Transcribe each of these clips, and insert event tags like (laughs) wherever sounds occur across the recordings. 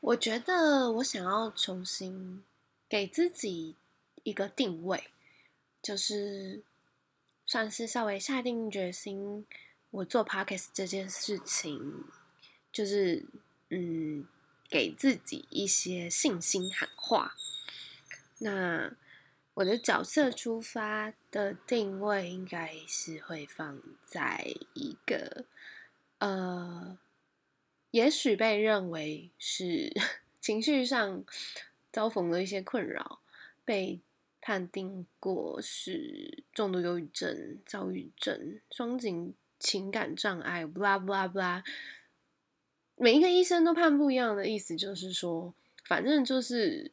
我觉得我想要重新给自己一个定位，就是算是稍微下定决心，我做 podcast 这件事情，就是嗯，给自己一些信心喊话。那我的角色出发的定位，应该是会放在一个呃。也许被认为是 (laughs) 情绪上遭逢了一些困扰，被判定过是重度忧郁症、躁郁症、双颈情感障碍，不啦不啦不啦。每一个医生都判不一样的意思，就是说，反正就是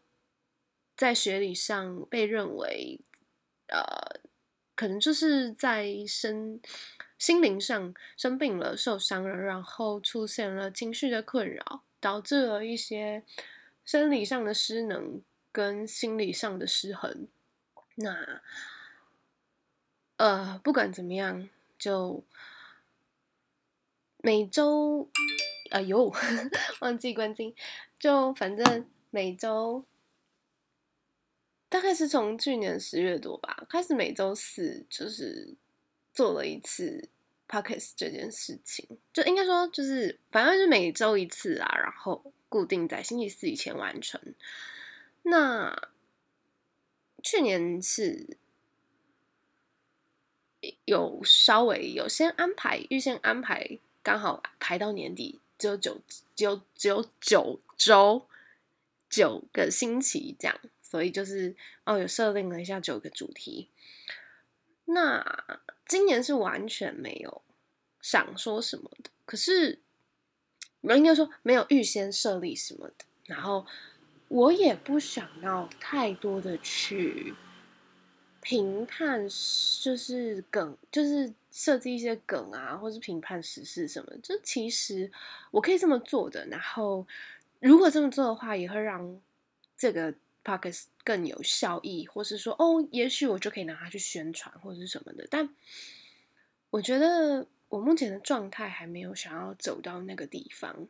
在学理上被认为，呃，可能就是在生。心灵上生病了、受伤了，然后出现了情绪的困扰，导致了一些生理上的失能跟心理上的失衡。那呃，不管怎么样，就每周哎呦，(laughs) 忘记关机，就反正每周大概是从去年十月多吧，开始每周四就是。做了一次 p o c k e t 这件事情，就应该说就是反正就是每周一次啊，然后固定在星期四以前完成。那去年是有稍微有先安排，预先安排，刚好排到年底，只有九，只有只有九周，九个星期这样，所以就是哦，有设定了一下九个主题。那今年是完全没有想说什么的，可是我应该说没有预先设立什么的。然后我也不想要太多的去评判，就是梗，就是设计一些梗啊，或是评判时事什么。就其实我可以这么做的。然后如果这么做的话，也会让这个。Pockets 更有效益，或是说哦，也许我就可以拿它去宣传或者是什么的。但我觉得我目前的状态还没有想要走到那个地方。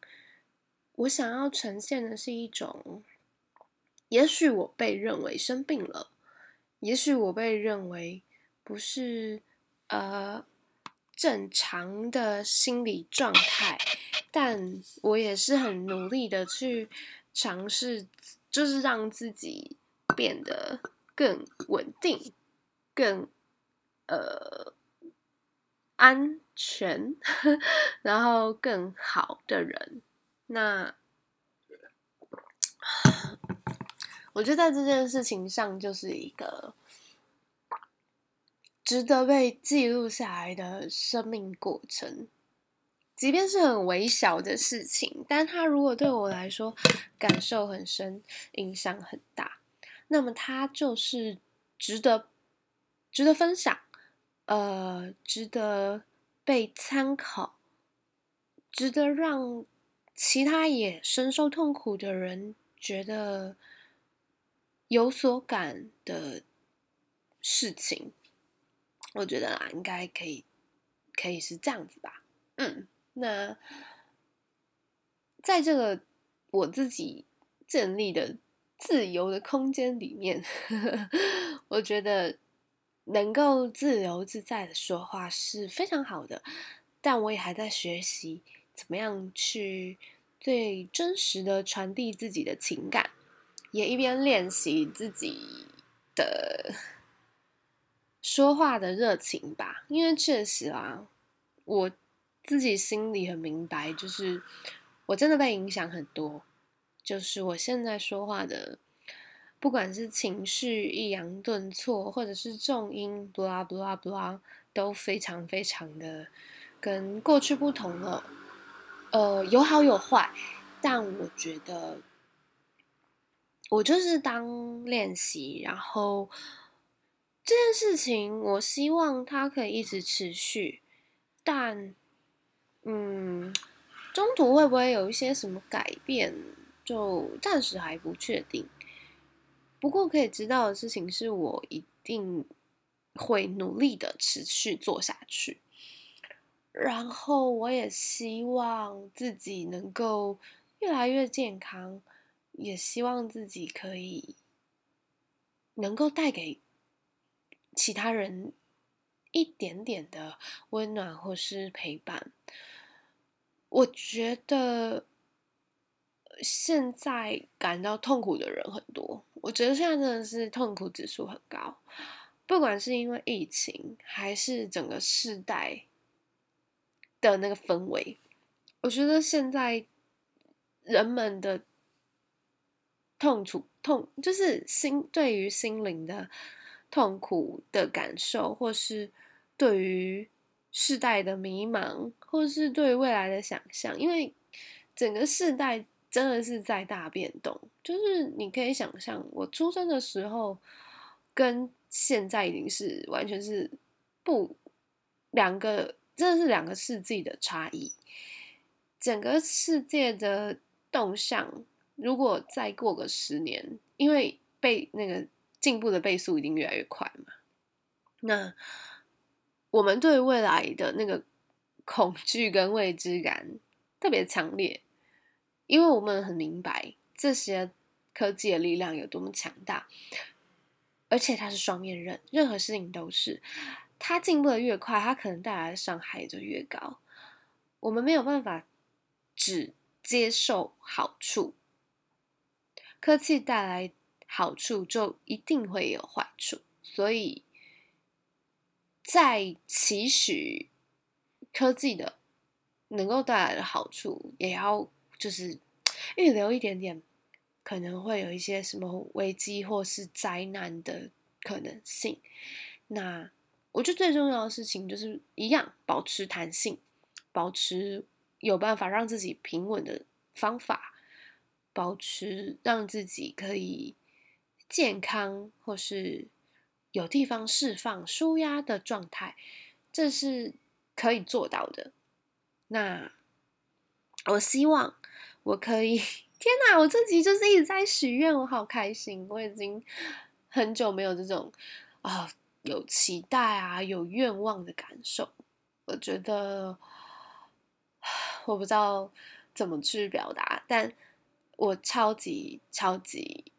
我想要呈现的是一种，也许我被认为生病了，也许我被认为不是呃正常的心理状态，但我也是很努力的去尝试。就是让自己变得更稳定、更呃安全，(laughs) 然后更好的人。那我觉得在这件事情上，就是一个值得被记录下来的生命过程。即便是很微小的事情，但它如果对我来说感受很深、影响很大，那么它就是值得、值得分享，呃，值得被参考，值得让其他也深受痛苦的人觉得有所感的事情。我觉得啊，应该可以，可以是这样子吧，嗯。那在这个我自己建立的自由的空间里面，(laughs) 我觉得能够自由自在的说话是非常好的。但我也还在学习怎么样去最真实的传递自己的情感，也一边练习自己的说话的热情吧。因为确实啊，我。自己心里很明白，就是我真的被影响很多。就是我现在说话的，不管是情绪抑扬顿挫，或者是重音，blah blah blah，都非常非常的跟过去不同了。呃，有好有坏，但我觉得我就是当练习，然后这件事情，我希望它可以一直持续，但。嗯，中途会不会有一些什么改变，就暂时还不确定。不过可以知道的事情是我一定会努力的持续做下去。然后我也希望自己能够越来越健康，也希望自己可以能够带给其他人一点点的温暖或是陪伴。我觉得现在感到痛苦的人很多，我觉得现在真的是痛苦指数很高，不管是因为疫情，还是整个世代的那个氛围。我觉得现在人们的痛楚痛，就是心对于心灵的痛苦的感受，或是对于世代的迷茫，或是对未来的想象，因为整个世代真的是在大变动。就是你可以想象，我出生的时候跟现在已经是完全是不两个，真的是两个世纪的差异。整个世界的动向，如果再过个十年，因为被那个进步的倍速一定越来越快嘛，那我们对未来的那个恐惧跟未知感特别强烈，因为我们很明白这些科技的力量有多么强大，而且它是双面刃，任何事情都是，它进步的越快，它可能带来的伤害就越高，我们没有办法。只接受好处，科技带来好处就一定会有坏处，所以在期许科技的能够带来的好处，也要就是 (tsk) 预留一点点，可能会有一些什么危机或是灾难的可能性。那我觉得最重要的事情就是一样，保持弹性，保持。有办法让自己平稳的方法，保持让自己可以健康或是有地方释放舒压的状态，这是可以做到的。那我希望我可以，(laughs) 天哪！我自己就是一直在许愿，我好开心。我已经很久没有这种啊有期待啊有愿望的感受，我觉得。我不知道怎么去表达，但我超级超级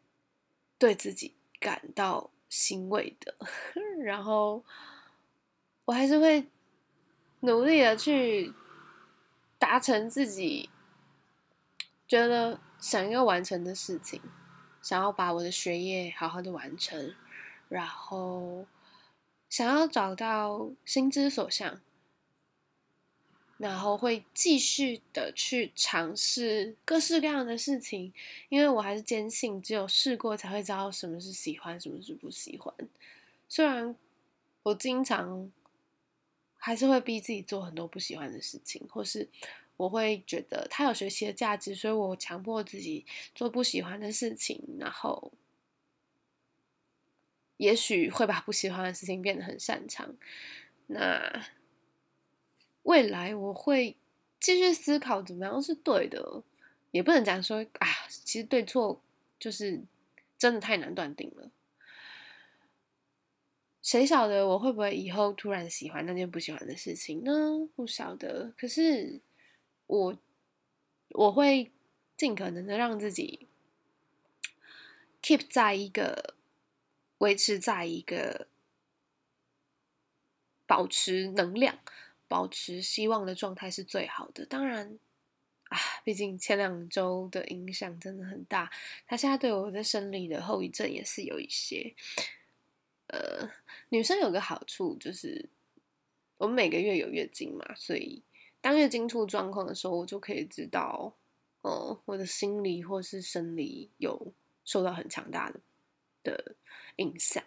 对自己感到欣慰的。(laughs) 然后我还是会努力的去达成自己觉得想要完成的事情，想要把我的学业好好的完成，然后想要找到心之所向。然后会继续的去尝试各式各样的事情，因为我还是坚信，只有试过才会知道什么是喜欢，什么是不喜欢。虽然我经常还是会逼自己做很多不喜欢的事情，或是我会觉得他有学习的价值，所以我强迫自己做不喜欢的事情，然后也许会把不喜欢的事情变得很擅长。那。未来我会继续思考怎么样是对的，也不能讲说啊，其实对错就是真的太难断定了。谁晓得我会不会以后突然喜欢那件不喜欢的事情呢？不晓得。可是我我会尽可能的让自己 keep 在一个维持在一个保持能量。保持希望的状态是最好的。当然，啊，毕竟前两周的影响真的很大。他现在对我的生理的后遗症也是有一些。呃，女生有个好处就是，我们每个月有月经嘛，所以当月经出状况的时候，我就可以知道，哦，我的心理或是生理有受到很强大的的影响。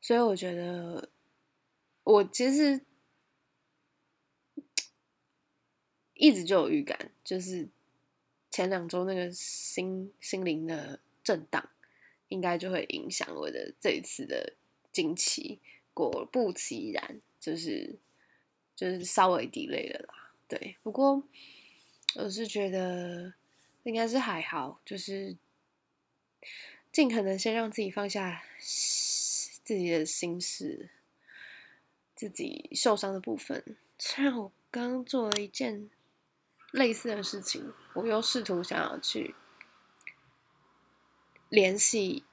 所以我觉得，我其实。一直就有预感，就是前两周那个心心灵的震荡，应该就会影响我的这一次的惊奇。果不其然，就是就是稍微 delay 了啦。对，不过我是觉得应该是还好，就是尽可能先让自己放下自己的心事，自己受伤的部分。虽然我刚刚做了一件。类似的事情，我又试图想要去联系，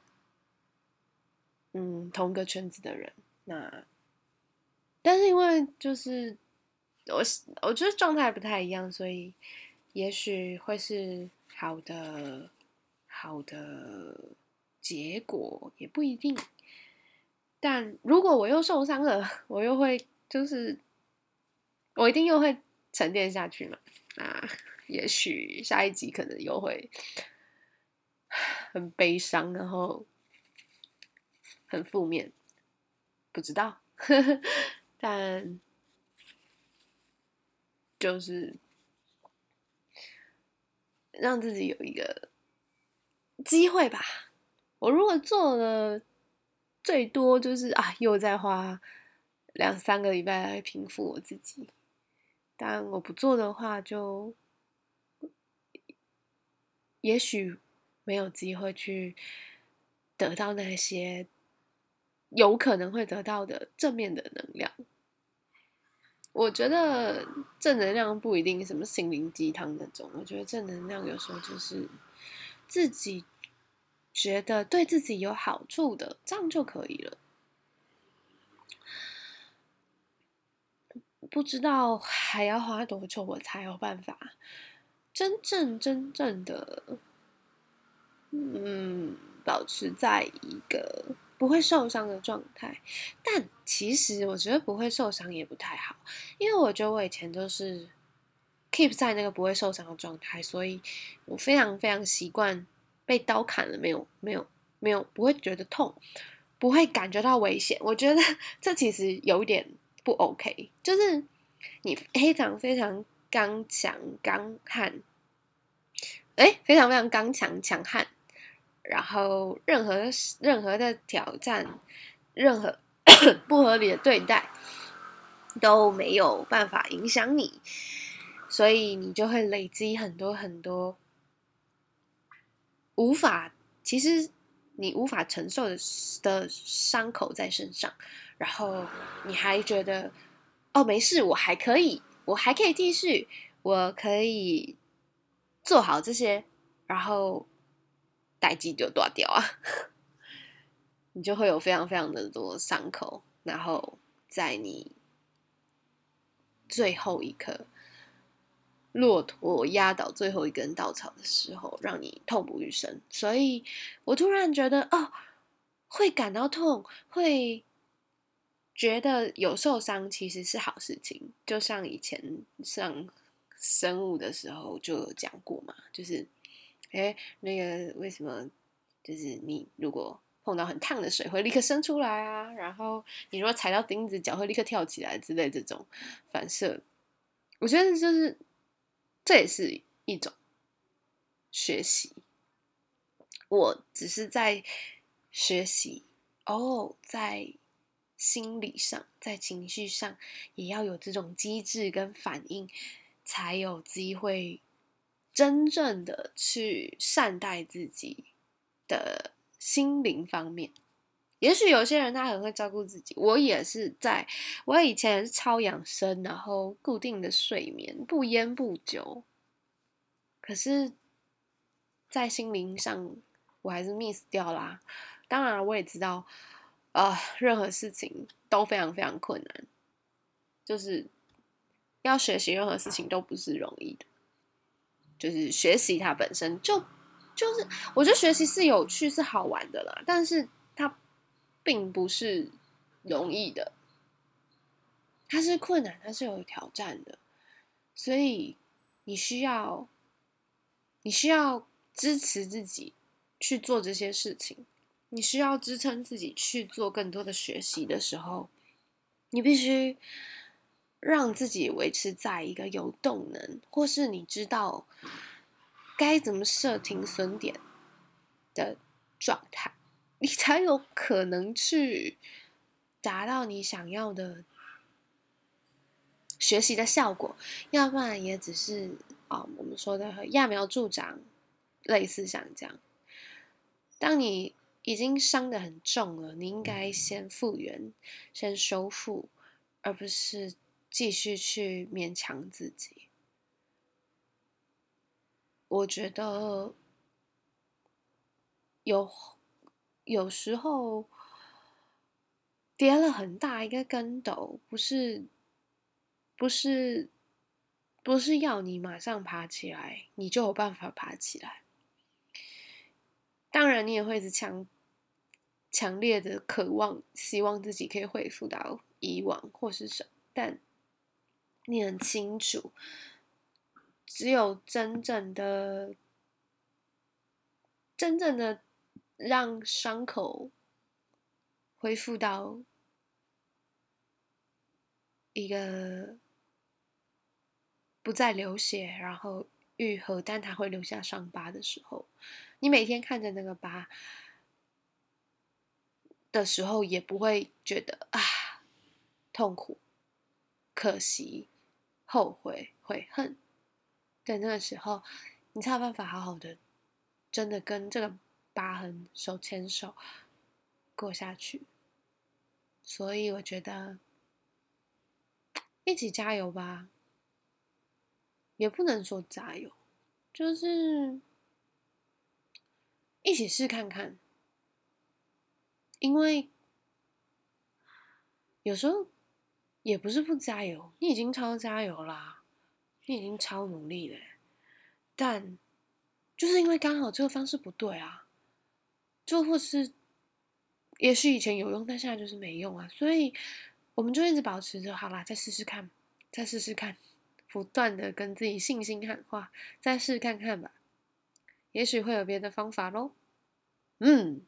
嗯，同个圈子的人。那，但是因为就是我我觉得状态不太一样，所以也许会是好的好的结果，也不一定。但如果我又受伤了，(laughs) 我又会就是我一定又会沉淀下去嘛？啊，也许下一集可能又会很悲伤，然后很负面，不知道。(laughs) 但就是让自己有一个机会吧。我如果做了。最多就是啊，又再花两三个礼拜来平复我自己。但我不做的话，就也许没有机会去得到那些有可能会得到的正面的能量。我觉得正能量不一定什么心灵鸡汤那种，我觉得正能量有时候就是自己。觉得对自己有好处的，这样就可以了。不知道还要花多久，我才有办法真正真正的，嗯，保持在一个不会受伤的状态。但其实我觉得不会受伤也不太好，因为我觉得我以前都是 keep 在那个不会受伤的状态，所以我非常非常习惯。被刀砍了没有？没有，没有，不会觉得痛，不会感觉到危险。我觉得 (laughs) 这其实有点不 OK，就是你非常非常刚强刚悍，哎，非常非常刚强强悍，然后任何任何的挑战，任何不合理的对待都没有办法影响你，所以你就会累积很多很多。无法，其实你无法承受的的伤口在身上，然后你还觉得哦没事，我还可以，我还可以继续，我可以做好这些，然后待机就断掉啊，(laughs) 你就会有非常非常的多伤口，然后在你最后一刻。骆驼压倒最后一根稻草的时候，让你痛不欲生。所以我突然觉得，哦，会感到痛，会觉得有受伤，其实是好事情。就像以前上生物的时候就有讲过嘛，就是，哎，那个为什么，就是你如果碰到很烫的水，会立刻生出来啊？然后你如果踩到钉子，脚会立刻跳起来之类这种反射，我觉得就是。这也是一种学习，我只是在学习哦，在心理上，在情绪上，也要有这种机制跟反应，才有机会真正的去善待自己的心灵方面。也许有些人他很会照顾自己，我也是在，我以前是超养生，然后固定的睡眠，不烟不酒，可是，在心灵上我还是 miss 掉啦。当然，我也知道，呃，任何事情都非常非常困难，就是要学习任何事情都不是容易的，就是学习它本身就就是，我觉得学习是有趣是好玩的啦，但是。并不是容易的，它是困难，它是有挑战的，所以你需要，你需要支持自己去做这些事情，你需要支撑自己去做更多的学习的时候，你必须让自己维持在一个有动能，或是你知道该怎么设停损点的状态。你才有可能去达到你想要的学习的效果，要不然也只是啊，我们说的揠苗助长，类似像这样。当你已经伤得很重了，你应该先复原，先修复，而不是继续去勉强自己。我觉得有有时候跌了很大一个跟斗，不是不是不是要你马上爬起来，你就有办法爬起来。当然，你也会是强强烈的渴望，希望自己可以恢复到以往或是什么，但你很清楚。只有真正的、真正的让伤口恢复到一个不再流血，然后愈合，但它会留下伤疤的时候，你每天看着那个疤的时候，也不会觉得啊痛苦、可惜、后悔、悔恨。在那个时候，你才有办法好好的，真的跟这个疤痕手牵手过下去。所以我觉得，一起加油吧，也不能说加油，就是一起试看看。因为有时候也不是不加油，你已经超加油啦。你已经超努力了，但就是因为刚好这个方式不对啊，就或是也许以前有用，但现在就是没用啊，所以我们就一直保持着，好啦，再试试看，再试试看，不断的跟自己信心喊话，再试看看吧，也许会有别的方法喽，嗯。